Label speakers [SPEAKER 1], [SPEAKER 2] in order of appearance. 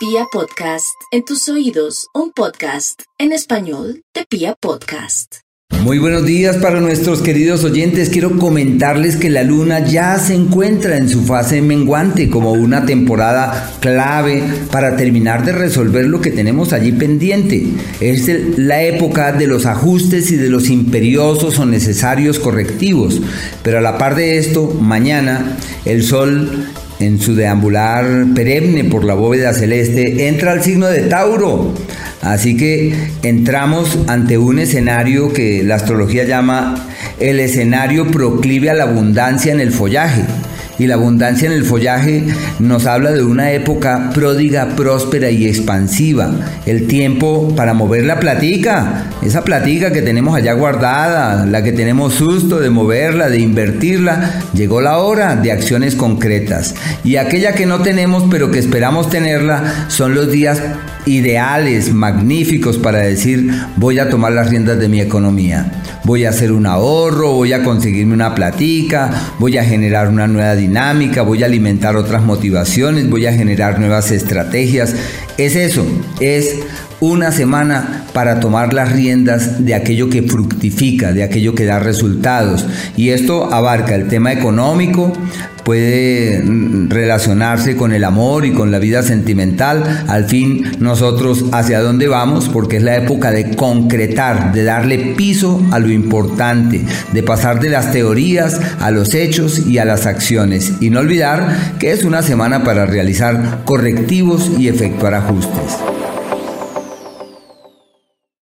[SPEAKER 1] Pia Podcast, en tus oídos, un podcast en español de Pia Podcast.
[SPEAKER 2] Muy buenos días para nuestros queridos oyentes. Quiero comentarles que la luna ya se encuentra en su fase menguante como una temporada clave para terminar de resolver lo que tenemos allí pendiente. Es la época de los ajustes y de los imperiosos o necesarios correctivos. Pero a la par de esto, mañana el sol en su deambular perenne por la bóveda celeste, entra al signo de Tauro. Así que entramos ante un escenario que la astrología llama el escenario proclive a la abundancia en el follaje y la abundancia en el follaje nos habla de una época pródiga, próspera y expansiva. El tiempo para mover la platica, esa platica que tenemos allá guardada, la que tenemos susto de moverla, de invertirla, llegó la hora de acciones concretas. Y aquella que no tenemos pero que esperamos tenerla son los días ideales, magníficos para decir voy a tomar las riendas de mi economía. Voy a hacer un ahorro, voy a conseguirme una platica, voy a generar una nueva dinámica, voy a alimentar otras motivaciones, voy a generar nuevas estrategias. Es eso, es una semana para tomar las riendas de aquello que fructifica, de aquello que da resultados. Y esto abarca el tema económico, puede mm, relacionarse con el amor y con la vida sentimental. Al fin, nosotros hacia dónde vamos, porque es la época de concretar, de darle piso a lo importante, de pasar de las teorías a los hechos y a las acciones. Y no olvidar que es una semana para realizar correctivos y efectuar ajustes.